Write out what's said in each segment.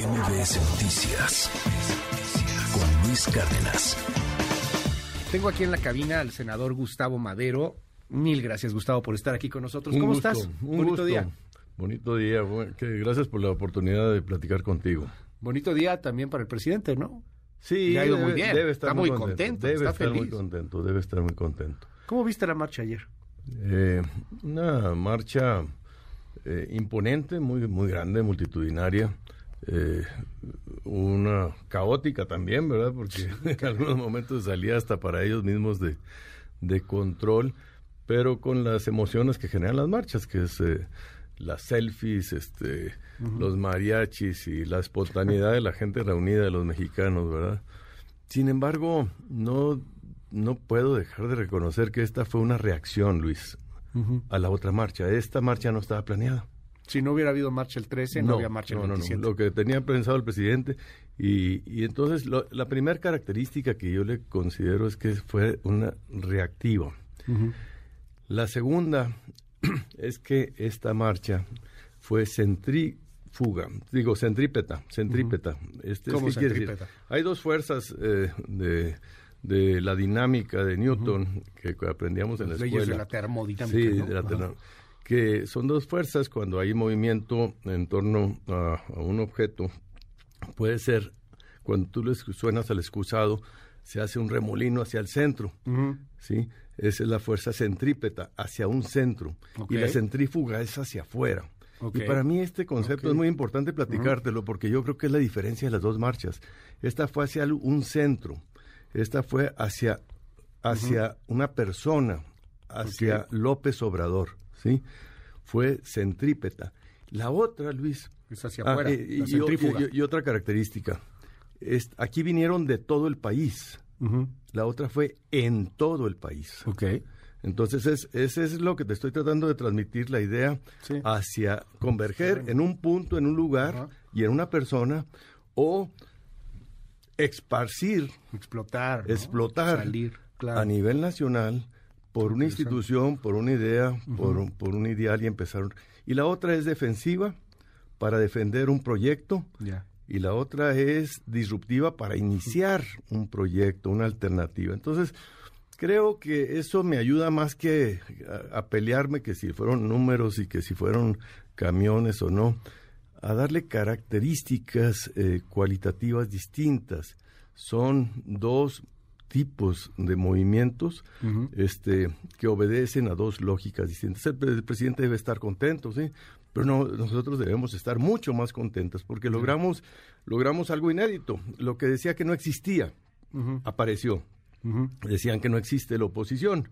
MBS Noticias con Luis Cárdenas. Tengo aquí en la cabina al senador Gustavo Madero. Mil gracias, Gustavo, por estar aquí con nosotros. ¿Cómo estás? Un bonito día. Bonito día. gracias por la oportunidad de platicar contigo. Bonito día también para el presidente, ¿no? Sí, ha ido debe, muy bien. Debe estar está muy contento. Debe está estar feliz. muy contento. Debe estar muy contento. ¿Cómo viste la marcha ayer? Eh, una marcha eh, imponente, muy, muy grande, multitudinaria. Eh, una caótica también, ¿verdad? Porque en algunos momentos salía hasta para ellos mismos de, de control, pero con las emociones que generan las marchas, que es eh, las selfies, este, los mariachis y la espontaneidad de la gente reunida, de los mexicanos, ¿verdad? Sin embargo, no, no puedo dejar de reconocer que esta fue una reacción, Luis, a la otra marcha. Esta marcha no estaba planeada. Si no hubiera habido marcha el 13, no, había marcha el no, no, 27. no. Lo que tenía pensado el presidente. Y, y entonces lo- la primera característica que yo le considero es que fue una reactiva. La segunda es que esta marcha fue centrífuga, digo centrípeta, centrípeta. Este, ¿Cómo ¿qué quiere decir? centrípeta? Hay dos fuerzas eh, de, de la dinámica de Newton que aprendíamos en la leyes escuela. de la termodinámica. Sí, ¿no? de la Ajá. Que son dos fuerzas cuando hay movimiento en torno a, a un objeto. Puede ser cuando tú le suenas al excusado, se hace un remolino hacia el centro. ¿sí? Esa es la fuerza centrípeta, hacia un centro. Y la centrífuga es hacia afuera. Y para mí este concepto es muy importante platicártelo porque yo creo que es la diferencia de las dos marchas. Esta fue hacia un centro, esta fue hacia, hacia una persona, hacia López Obrador, ¿sí? Fue centrípeta. La otra, Luis, Es hacia Ah, afuera, y, la y- centrífuga. y- y otra característica, es, aquí vinieron de todo el país, la otra fue en todo el país. Ok. Entonces, es, ese es lo que te estoy tratando de transmitir, la idea Sí. hacia converger en un punto, en un lugar y en una persona, o esparcir, Explotar. ¿no? explotar Salir, claro. a nivel nacional por una institución, por una idea, por, un, por un ideal y empezar. Y la otra es defensiva para defender un proyecto y la otra es disruptiva para iniciar un proyecto, una alternativa. Entonces, creo que eso me ayuda más que a, a pelearme que si fueron números y que si fueron camiones o no, a darle características eh, cualitativas distintas. Son dos tipos de movimientos este, que obedecen a dos lógicas distintas. El, el presidente debe estar contento, sí, pero no, nosotros debemos estar mucho más contentos porque logramos, logramos algo inédito. Lo que decía que no existía apareció. Decían que no existe la oposición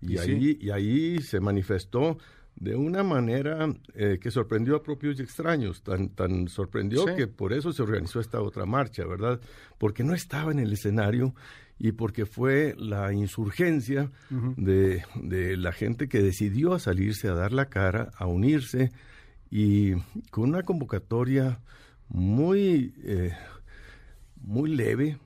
y, Y sí. ahí y ahí se manifestó de una manera eh, que sorprendió a propios y extraños, tan, tan sorprendió Sí. que por eso se organizó esta otra marcha, ¿verdad? Porque no estaba en el escenario y porque fue la insurgencia de, de la gente que decidió a salirse a dar la cara, a unirse y con una convocatoria muy... eh, muy leve,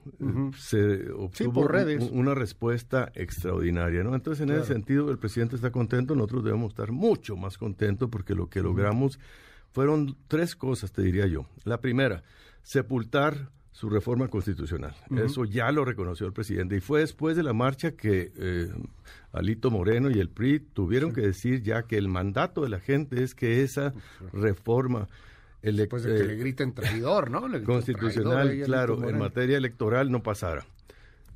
se obtuvo por un- redes. un- una respuesta extraordinaria, ¿no? Entonces, en Claro. ese sentido, el presidente está contento, nosotros debemos estar mucho más contentos porque lo que logramos fueron tres cosas, te diría yo. La primera, sepultar su reforma constitucional. Eso ya lo reconoció el presidente. Y fue después de la marcha que eh, Alito Moreno y el PRI tuvieron que decir ya que el mandato de la gente es que esa reforma Después de que eh, le griten traidor, ¿no? Le constitucional, traidor claro, en materia electoral no pasara.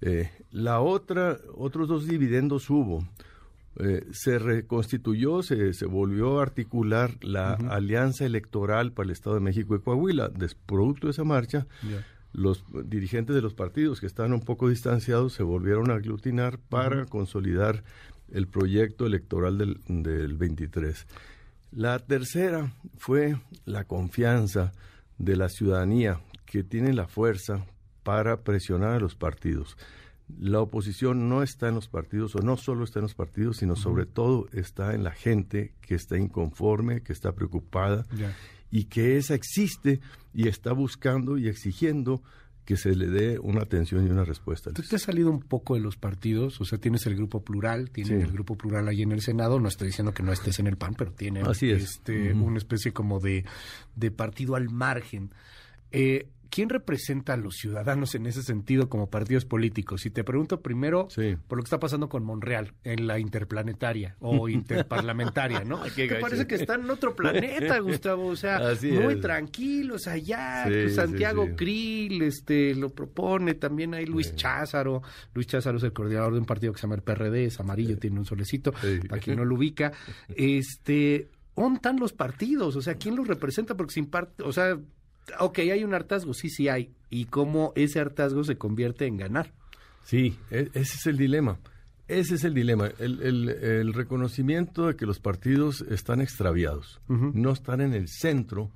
Eh, la otra, otros dos dividendos hubo. Eh, se reconstituyó, se, se volvió a articular la alianza electoral para el Estado de México y Coahuila. Des, producto de esa marcha. Los dirigentes de los partidos que estaban un poco distanciados se volvieron a aglutinar para consolidar el proyecto electoral del, del 23. La tercera fue la confianza de la ciudadanía que tiene la fuerza para presionar a los partidos. La oposición no está en los partidos, o no solo está en los partidos, sino sobre todo está en la gente que está inconforme, que está preocupada. Y que esa existe y está buscando y exigiendo que se le dé una atención y una respuesta. Tú te has salido un poco de los partidos, o sea, tienes el grupo plural, tienes Sí. el grupo plural ahí en el Senado, no estoy diciendo que no estés en el PAN, pero tiene es. este, una especie como de, de partido al margen. Eh, ¿Quién representa a los ciudadanos en ese sentido como partidos políticos? Y te pregunto primero Sí. por lo que está pasando con Monreal en la interplanetaria o interparlamentaria, ¿no? Que parece que está en otro planeta, Gustavo. O sea, Así muy es. tranquilos allá. Sí, sí, Santiago sí. Krill este, lo propone. También hay Luis. Cházaro. Luis Cházaro es el coordinador de un partido que se llama el PRD, es amarillo, tiene un solecito, para quien no lo ubica. Este, ¿dónde están los partidos? O sea, ¿quién los representa? Porque sin parte, o sea, ok, hay un hartazgo, sí, sí hay. ¿Y cómo ese hartazgo se convierte en ganar? Sí, e- ese es el dilema. Ese es el dilema. El, el- el reconocimiento de que los partidos están extraviados, no están en el centro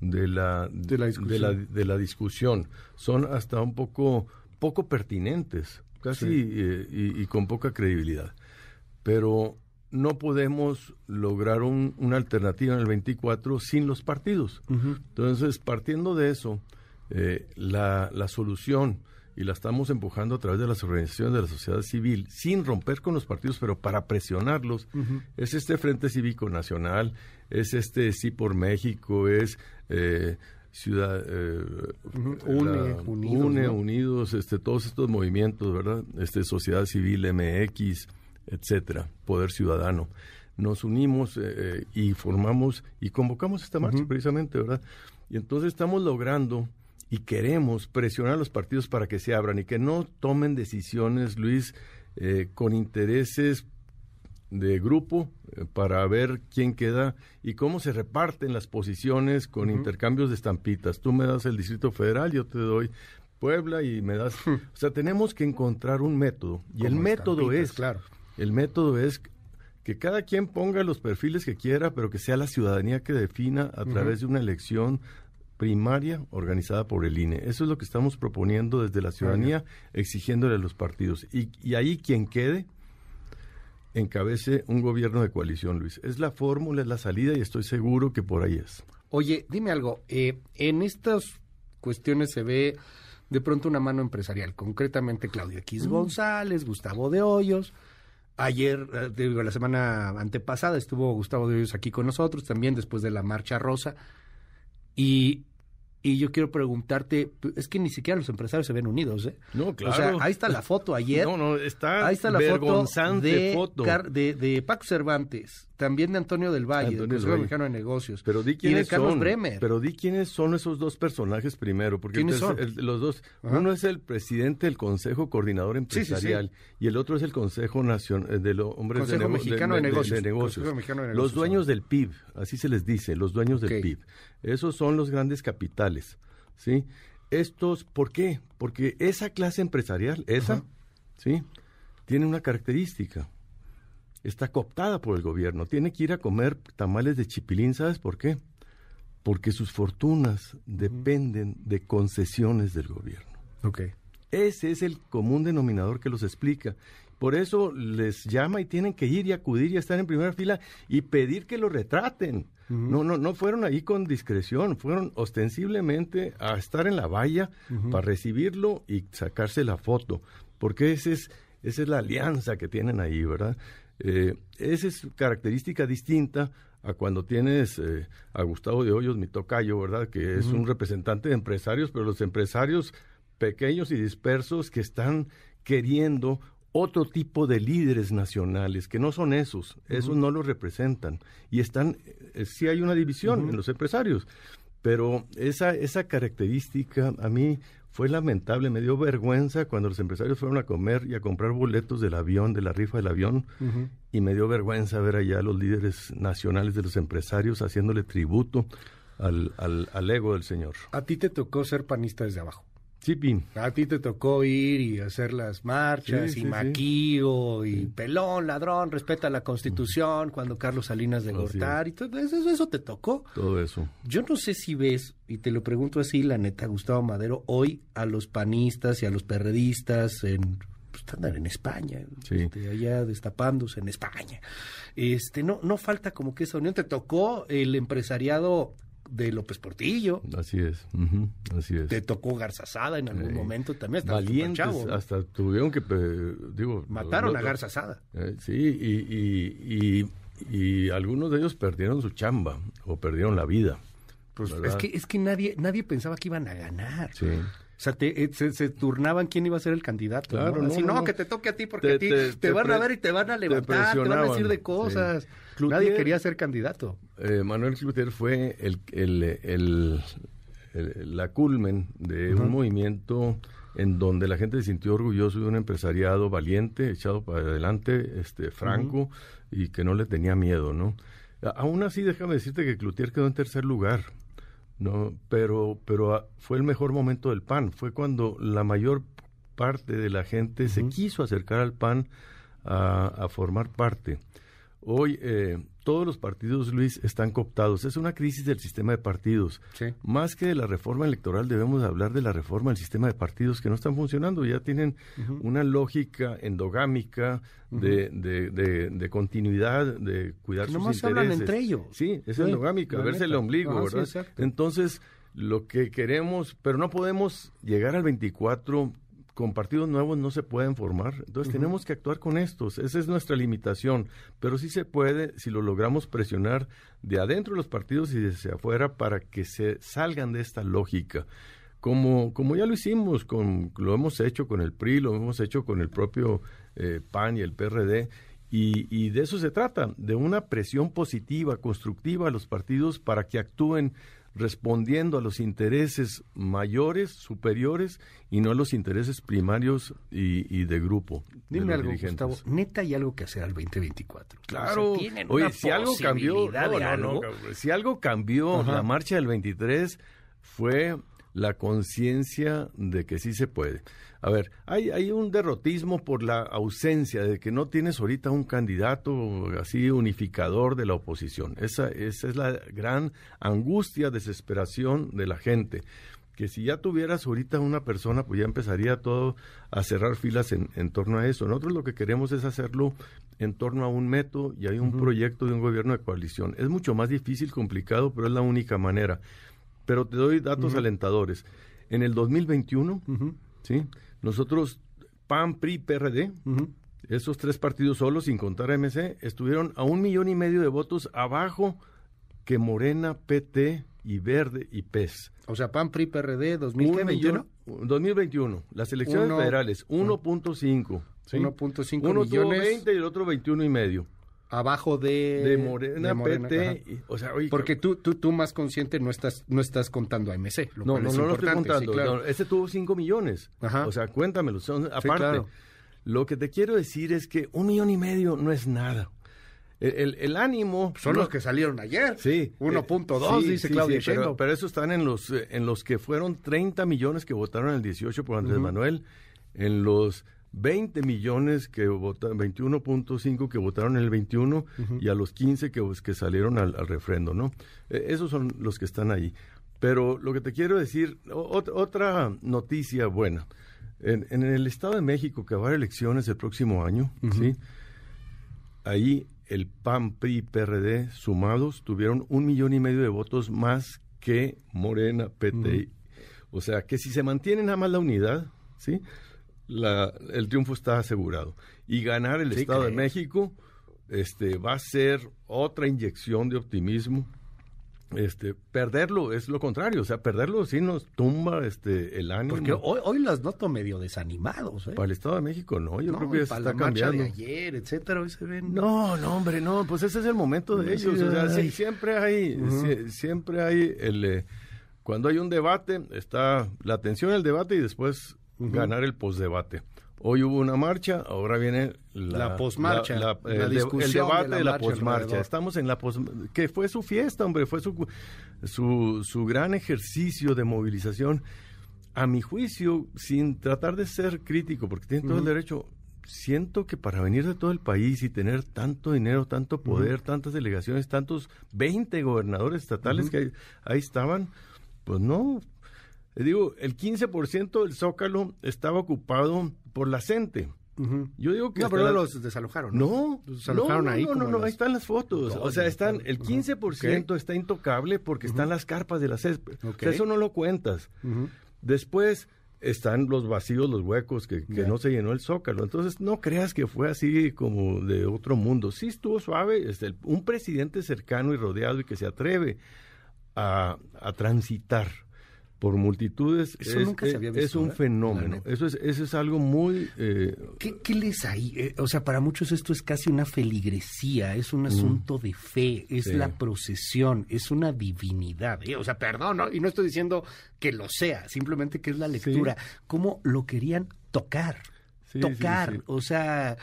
de la, De la discusión. de la, de la discusión. Son hasta un poco, poco pertinentes, casi Sí. eh, y, y con poca credibilidad. Pero no podemos lograr un- una alternativa en el 24 sin los partidos. Entonces, partiendo de eso, eh, la, la solución, y la estamos empujando a través de las organizaciones de la sociedad civil, sin romper con los partidos, pero para presionarlos, es este Frente Cívico Nacional, es este Sí por México, es eh, Ciudad... eh, Une, la- Unidos, Une, ¿no? Unidos, este, todos estos movimientos, ¿verdad? Este, Sociedad Civil MX, etcétera, Poder Ciudadano. Nos unimos eh, eh, y formamos y convocamos esta marcha precisamente, ¿verdad? Y entonces estamos logrando y queremos presionar a los partidos para que se abran y que no tomen decisiones, Luis, eh, con intereses de grupo eh, para ver quién queda y cómo se reparten las posiciones con intercambios de estampitas. Tú me das el Distrito Federal, yo te doy Puebla y me das... o sea, tenemos que encontrar un método. Y el método es... claro. El método es que cada quien ponga los perfiles que quiera, pero que sea la ciudadanía que defina a través de una elección primaria organizada por el INE. Eso es lo que estamos proponiendo desde la ciudadanía, exigiéndole a los partidos. Y, y ahí quien quede encabece un gobierno de coalición, Luis. Es la fórmula, es la salida y estoy seguro que por ahí es. Oye, dime algo. eh, en estas cuestiones se ve de pronto una mano empresarial, concretamente Claudia X González, Gustavo de Hoyos. Ayer, eh, digo, la semana antepasada estuvo Gustavo de Hoyos aquí con nosotros, también después de la Marcha Rosa. Y, y yo quiero preguntarte, es que ni siquiera los empresarios se ven unidos, ¿eh? No, O sea, claro. ahí está la foto ayer. No, no, está, Ahí está la foto de, foto. De, de Paco Cervantes, también de Antonio del Valle, Antonio del Consejo Valle. Mexicano de Negocios. Pero di y de Carlos son. Bremer. Pero di quiénes son esos dos personajes primero, porque ¿Quiénes son? el- los dos, Ajá. uno es el presidente del Consejo Coordinador Sí, sí, sí. Empresarial y el otro es el Consejo Nacional de los hombres Consejo de, Mexicano de Negocios. Mexicano Los dueños del PIB, así se les dice, los dueños del. PIB. Esos son los grandes capitales, ¿sí? Estos, ¿por qué? Porque esa clase empresarial, esa, Ajá. ¿sí? Tiene una característica está cooptada por el gobierno. Tiene que ir a comer tamales de chipilín, ¿sabes por qué? Porque sus fortunas dependen de concesiones del gobierno. Ok. Ese es el común denominador que los explica. Por eso les llama y tienen que ir y acudir y estar en primera fila y pedir que lo retraten. No, no, no fueron ahí con discreción, fueron ostensiblemente a estar en la valla para recibirlo y sacarse la foto, porque ese es, esa es la alianza que tienen ahí, ¿verdad? Eh, esa es característica distinta a cuando tienes eh, a Gustavo de Hoyos, mi tocayo, ¿verdad? Que es un representante de empresarios, pero los empresarios pequeños y dispersos que están queriendo otro tipo de líderes nacionales, que no son esos, esos no los representan. Y están, eh, sí hay una división en los empresarios, pero esa, esa característica a mí fue lamentable, me dio vergüenza cuando los empresarios fueron a comer y a comprar boletos del avión, de la rifa del avión, y me dio vergüenza ver allá a los líderes nacionales de los empresarios haciéndole tributo al, al, al ego del señor. A ti te tocó ser panista desde abajo. Sí, Pin. A ti te tocó ir y hacer las marchas Sí, y sí, sí. maquillo y pelón, ladrón, respeta la constitución, cuando Carlos Salinas de Así Gortari, y todo eso, eso te tocó. Todo eso. Yo no sé si ves, y te lo pregunto así, la neta, Gustavo Madero, hoy a los panistas y a los perredistas en pues, andan en España, este, allá destapándose en España. Este, no, no falta como que esa unión. Te tocó el empresariado de López Portillo, Así es. Así es. te tocó Garza Sada en algún momento también. estabas Valientes, ¿no? hasta tuvieron que, pe- digo... Mataron lo- a lo- Garza Sada. Eh, sí, y, y, y, y algunos de ellos perdieron su chamba o perdieron la vida Pues es que, es que nadie, nadie pensaba que iban a ganar. Sí. O sea, te- eh, se, se turnaban quién iba a ser el candidato. Claro, ¿no? no, Así, no, no, no. que te toque a ti porque Te- a ti te- van a ver y te van a levantar, te, van a decir de cosas. sí. Nadie quería ser candidato. Eh, Manuel Cloutier fue el, el, el- el- la culmen de un movimiento en donde la gente se sintió orgulloso de un empresariado valiente, echado para adelante, este, franco y que no le tenía miedo, ¿no? Aún así, déjame decirte que Cloutier quedó en tercer lugar, ¿no? Pero, pero ah, fue el mejor momento del PAN, fue cuando la mayor parte de la gente se quiso acercar al PAN a, a formar parte. Hoy eh, todos los partidos, Luis, están cooptados. Es una crisis del sistema de partidos. Sí. Más que de la reforma electoral, debemos hablar de la reforma del sistema de partidos que no están funcionando. Ya tienen una lógica endogámica de, de- de- de continuidad, de cuidar Que sus nomás intereses. hablan entre ellos. Sí, es Sí, endogámica, verse el ombligo, Ajá, sí, ¿verdad? Entonces, lo que queremos, pero no podemos llegar al 24 con partidos nuevos no se pueden formar. Entonces tenemos que actuar con estos. Esa es nuestra limitación. Pero sí se puede si lo logramos presionar de adentro de los partidos y desde afuera para que se salgan de esta lógica. Como, como ya lo hicimos, con, lo hemos hecho con el PRI, lo hemos hecho con el propio eh, PAN y el PRD. Y, y de eso se trata, de una presión positiva, constructiva a los partidos para que actúen respondiendo a los intereses mayores, superiores, y no a los intereses primarios y, y de grupo. de Dime los algo, dirigentes. Gustavo. Neta hay algo que hacer al 2024. Claro. O sea, ¿tienen Oye, una si algo cambió, posibilidad no, de no, no, algo? cabrón. si algo cambió Ajá. la marcha del 23 fue la conciencia de que sí se puede. A ver, hay, hay un derrotismo por la ausencia de que no tienes ahorita un candidato así unificador de la oposición. Esa, esa es la gran angustia, desesperación de la gente. Que si ya tuvieras ahorita una persona, pues ya empezaría todo a cerrar filas en, en torno a eso. Nosotros lo que queremos es hacerlo en torno a un método y hay un proyecto de un gobierno de coalición. Es mucho más difícil, complicado, pero es la única manera. Pero te doy datos alentadores. En el 2021, Ujú, ¿sí? nosotros, PAN, PRI, PRD, esos tres partidos solos, sin contar a MC, estuvieron a un millón y medio de votos abajo que Morena, PT y Verde y PES. O sea, PAN, PRI, PRD, Un 2021. millón- 2021, las elecciones Uno- federales, 1.5. ¿sí? 1.5 Uno tuvo millones 20 y el otro 21 y medio. Abajo de, De Morena, de Morena, PT. ajá. y- o sea, oye, Porque tú, tú, tú más consciente no estás, no estás contando a MC. Lo No, cual no, es no lo estoy contando. sí, claro. no, ese tuvo 5 millones. Ajá. O sea, cuéntamelo. Son, aparte, claro. lo que te quiero decir es que un millón y medio no es nada. El, el- el ánimo... Son los que salieron ayer. Sí. 1.2, eh, sí, dice Claudia pero, pero esos están en los, eh, en los que fueron 30 millones que votaron el 18 por Andrés Manuel, en los 20 millones que votaron, 21.5 que votaron en el 21 y a los 15 que, que salieron al, al refrendo, ¿no? Eh, esos son los que están ahí. Pero lo que te quiero decir, ot- otra noticia buena. En, en el Estado de México, que va a haber elecciones el próximo año, ¿sí? ahí el PAN, PRI, PRD sumados tuvieron un millón y medio de votos más que Morena, PT. O sea, que si se mantiene nada más la unidad, ¿sí? La, el triunfo está asegurado. Y ganar el Sí, Estado de. México este, va a ser otra inyección de optimismo. Este, perderlo es lo contrario, o sea, perderlo sí nos tumba este, el ánimo. Porque hoy, hoy las noto medio desanimados. ¿eh? Para el Estado de México no, yo No, creo que para está la cambiando. de ayer, etcétera, hoy se ven. No, no, hombre, no, pues ese es el momento de ellos. O sea, sí, siempre hay, siempre hay el eh, cuando hay un debate, está la atención al debate y después ganar el postdebate. Hoy hubo una marcha, ahora viene la, La posmarcha, la- la el, debate de la, marcha posmarcha. Estamos en la pos, que fue su fiesta, hombre, fue su, su, su gran ejercicio de movilización. A mi juicio, sin tratar de ser crítico, porque tienen todo el derecho, siento que para venir de todo el país y tener tanto dinero, tanto poder, tantas delegaciones, tantos 20 gobernadores estatales que ahí, ahí estaban, pues no. Digo, el 15% del Zócalo estaba ocupado por la gente. Yo digo que No, pero la- no los desalojaron. no, Los desalojaron no, no, ahí. no, no, no, las- ahí están las fotos. No, o sea, están, está. el Ajá. 15% está intocable porque están las carpas de la césped. O Ok. sea, eso no lo cuentas. Después están los vacíos, los huecos, que, no se llenó el zócalo. Entonces, no creas que fue así como de otro mundo. Sí estuvo suave, este, un presidente cercano y rodeado y que se atreve a, a transitar por multitudes Eso es, nunca se había es- visto, es un fenómeno. Eso es, eso es algo muy... eh, ¿Qué, qué les hay? Eh, o sea, para muchos esto es casi una feligresía, es un asunto de fe, es Mm. Sí. la procesión, es una divinidad. ¿eh? O sea, perdón, ¿no? y no estoy diciendo que lo sea, simplemente que es la lectura. ¿Cómo lo querían tocar? Sí, tocar, o sea,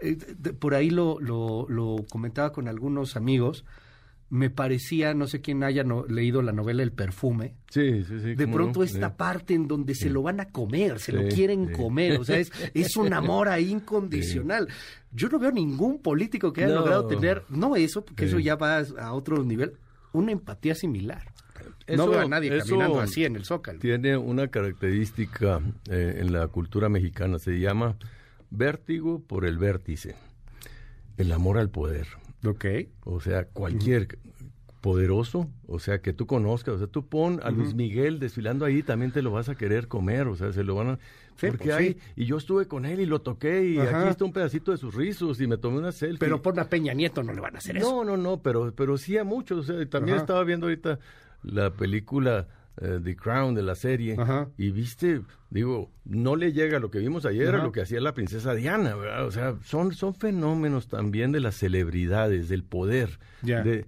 eh, de- por ahí lo, lo, lo comentaba con algunos amigos, me parecía, no sé quién haya no- leído la novela El perfume, sí, sí, sí. de pronto no, esta sí. parte en donde se lo van a comer, se lo quieren sí. comer, o sea, es, es un amor ahí incondicional. Yo no veo ningún político que haya No. logrado tener, no eso, porque eso ya va a otro nivel, una empatía similar. no veo a nadie caminando así en el Zócalo. Tiene una característica eh, en la cultura mexicana, se llama vértigo por el vértice, el amor al poder. Ok. O sea, cualquier poderoso, o sea, que tú conozcas, o sea, tú pon a Luis Miguel desfilando ahí, también te lo vas a querer comer, o sea, se lo van a... Sí, porque pues hay, sí. y yo estuve con él y lo toqué y Ajá. aquí está un pedacito de sus rizos y me tomé una selfie. Pero por a Peña Nieto no le van a hacer eso. No, no, no, pero, pero sí a muchos. O sea, también Ajá. estaba viendo ahorita la película eh, The Crown de la serie Ajá. y viste, digo, no le llega lo que vimos ayer a lo que hacía la princesa Diana, ¿verdad? O sea, son, son fenómenos también de las celebridades, del poder. Ya. De,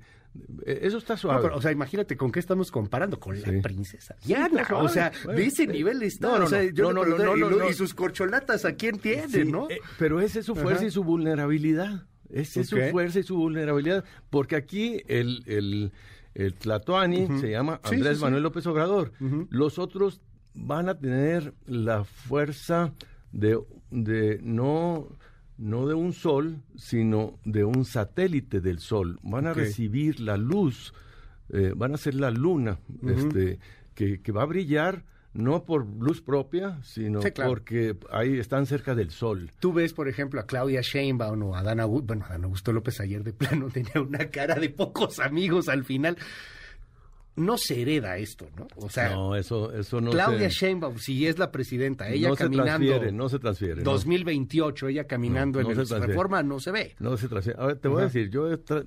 eh, eso está No, suave. pero, o sea, imagínate con qué estamos comparando, con Sí. la princesa Diana. o sea, Bueno, de ese nivel está. no, no, o sea, no, yo no, le no, pregunté, no, y, sus corcholatas, ¿a quién tienen, Sí, no? eh, pero esa es su fuerza Ajá. y su vulnerabilidad. Esa es su fuerza y su vulnerabilidad. Porque aquí el, el, el Tlatoani se llama Andrés sí, sí. Manuel López Obrador. Los otros van a tener la fuerza de, de no, no de un sol, sino de un satélite del sol. Van a recibir la luz, eh, van a ser la luna, este, que, que va a brillar no por luz propia, sino Sí, claro. porque ahí están cerca del sol. Tú ves, por ejemplo, a Claudia Sheinbaum o a Adán Augusto, bueno, Adán Augusto López ayer de plano tenía una cara de pocos amigos al final. No se hereda esto, ¿no? O sea, no, eso, eso no Claudia se, Sheinbaum, si es la presidenta, ella no se caminando transfiere, no se transfiere. no. 2028, ella caminando No, en se el. Reforma, no se ve. No se transfiere. A ver, te voy a decir, yo he tra-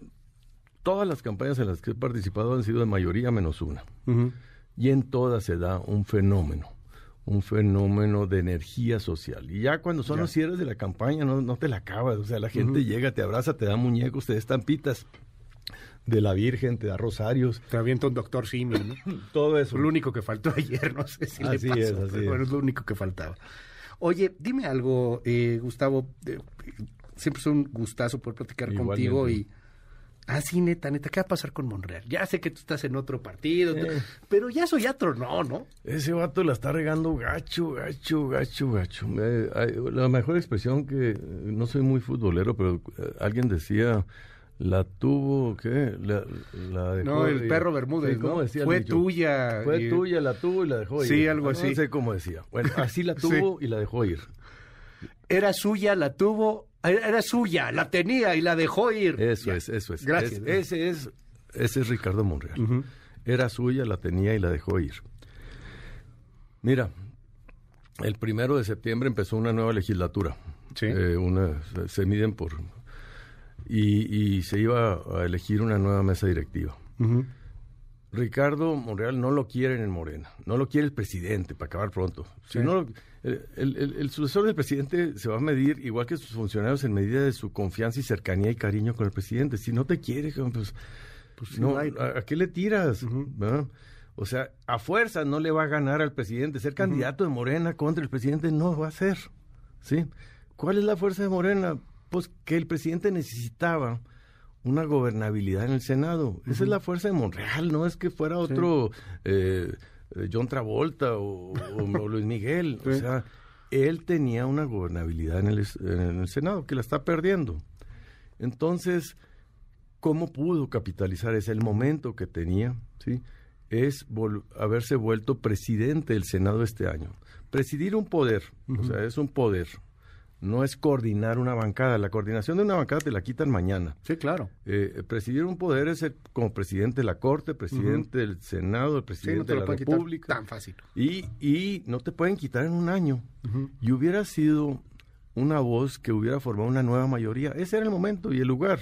todas las campañas en las que he participado han sido de mayoría menos una. Y en todas se da un fenómeno, un fenómeno de energía social. Y ya cuando son Ya. los cierres de la campaña, no, no te la acabas. O sea, la gente llega, te abraza, te da muñecos, te da estampitas de la Virgen, te da rosarios, Te avienta un doctor Simi, ¿no? todo eso. Lo único que faltó ayer, no sé si Así le pasó, es, así pero es. bueno, es lo único que faltaba. Oye, dime algo, eh, Gustavo, eh, siempre es un gustazo poder platicar Igualmente. contigo y... Ah, sí, neta, neta, ¿qué va a pasar con Monreal? Ya sé que tú estás en otro partido, Eh. pero ya soy otro, no, ¿no? Ese vato la está regando gacho, gacho, gacho, gacho. Eh, la mejor expresión que, no soy muy futbolero, pero eh, alguien decía, la tuvo, ¿qué? La, la dejó No, el ir. perro Bermúdez, Sí, ¿cómo ¿no? decía Fue tuya. Fue y- tuya, la tuvo y la dejó ir. Sí, algo Ah, así. No sé cómo decía. Bueno, así la tuvo y la dejó ir. Era suya, la tuvo, era suya, la tenía y la dejó ir. Eso Ya. es, eso es. Gracias. Es- ese es, ese es Ricardo Monreal. Era suya, la tenía y la dejó ir. Mira, el primero de septiembre empezó una nueva legislatura. Sí. Eh, una, se, miden por... Y, y se iba a elegir una nueva mesa directiva. Ricardo Monreal no lo quieren en Morena, no lo quiere el presidente, para acabar pronto. Si Sí. no el, el- el- el sucesor del presidente se va a medir, igual que sus funcionarios, en medida de su confianza y cercanía y cariño con el presidente. Si no te quiere, pues, Pues no, ¿a, a qué le tiras? O sea, a fuerza no le va a ganar al presidente. Ser candidato de Morena contra el presidente no va a ser. ¿sí? ¿Cuál es la fuerza de Morena? Pues que el presidente necesitaba una gobernabilidad en el Senado. Esa es la fuerza de Monreal, no es que fuera otro eh, eh, John Travolta o, Luis Miguel. O sea, él tenía una gobernabilidad en el, es- en el Senado que la está perdiendo. Entonces, ¿cómo pudo capitalizar ese? El momento que tenía, ¿sí? Es haberse vuelto presidente del Senado este año. Presidir un poder, o sea, es un poder. No es coordinar una bancada. La coordinación de una bancada te la quitan mañana. Sí, claro. Eh, presidir un poder es ser como presidente de la Corte, presidente del Senado, el Sí, presidente no te de la República. tan fácil. Y, y no te pueden quitar en un año. Y hubiera sido una voz que hubiera formado una nueva mayoría. Ese era el momento y el lugar.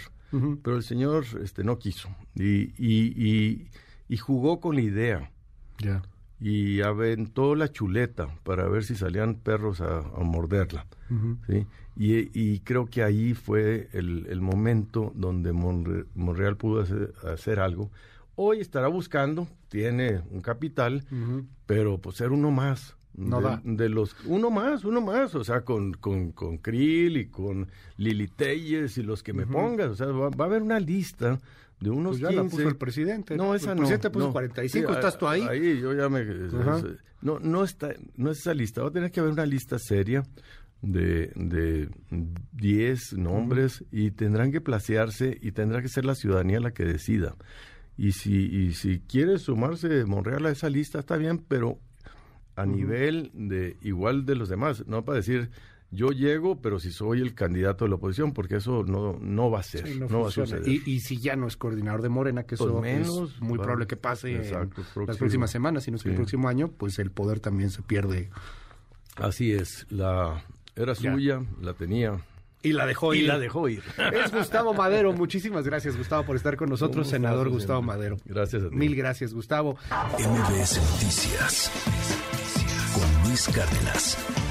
Pero el señor este, no quiso. Y, y, y, y jugó con la idea. Ya. Y aventó la chuleta para ver si salían perros a, a morderla. ¿sí? y, y creo que ahí fue el, el momento donde Monre- Monreal pudo hacer, hacer algo. Hoy estará buscando, tiene un capital, pero pues ser uno más. No de, da. de los uno más, uno más, o sea, con, con, con Krill y con Lili Telles y los que me pongas, o sea, va, va a haber una lista de unos Pues ya la 15. puso el presidente. No, ¿no? esa el no. presidente puso no. 45, Sí, ¿estás tú ahí? Ahí, yo ya me... Ajá. No, no está, no es esa lista, va a tener que haber una lista seria de, de 10 nombres y tendrán que placearse y tendrá que ser la ciudadanía la que decida. Y si, y si quiere sumarse Monreal a esa lista, está bien, pero a nivel de igual de los demás, no para decir yo llego, pero si soy el candidato de la oposición, porque eso no, no va a ser, Sí, no, no va a suceder. y, y si ya no es coordinador de Morena, que Pues eso menos, es muy probable que pase en las próximas semanas, sino es que el próximo año, pues el poder también se pierde. Así es, la era Ya. suya, la tenía Y la dejó y ir. la dejó ir. Es Gustavo Madero. Muchísimas gracias, Gustavo, por estar con nosotros, ¿Cómo senador Gustavo? Madero. Gracias a ti. Mil gracias, Gustavo. MBS Noticias con Luis Cárdenas.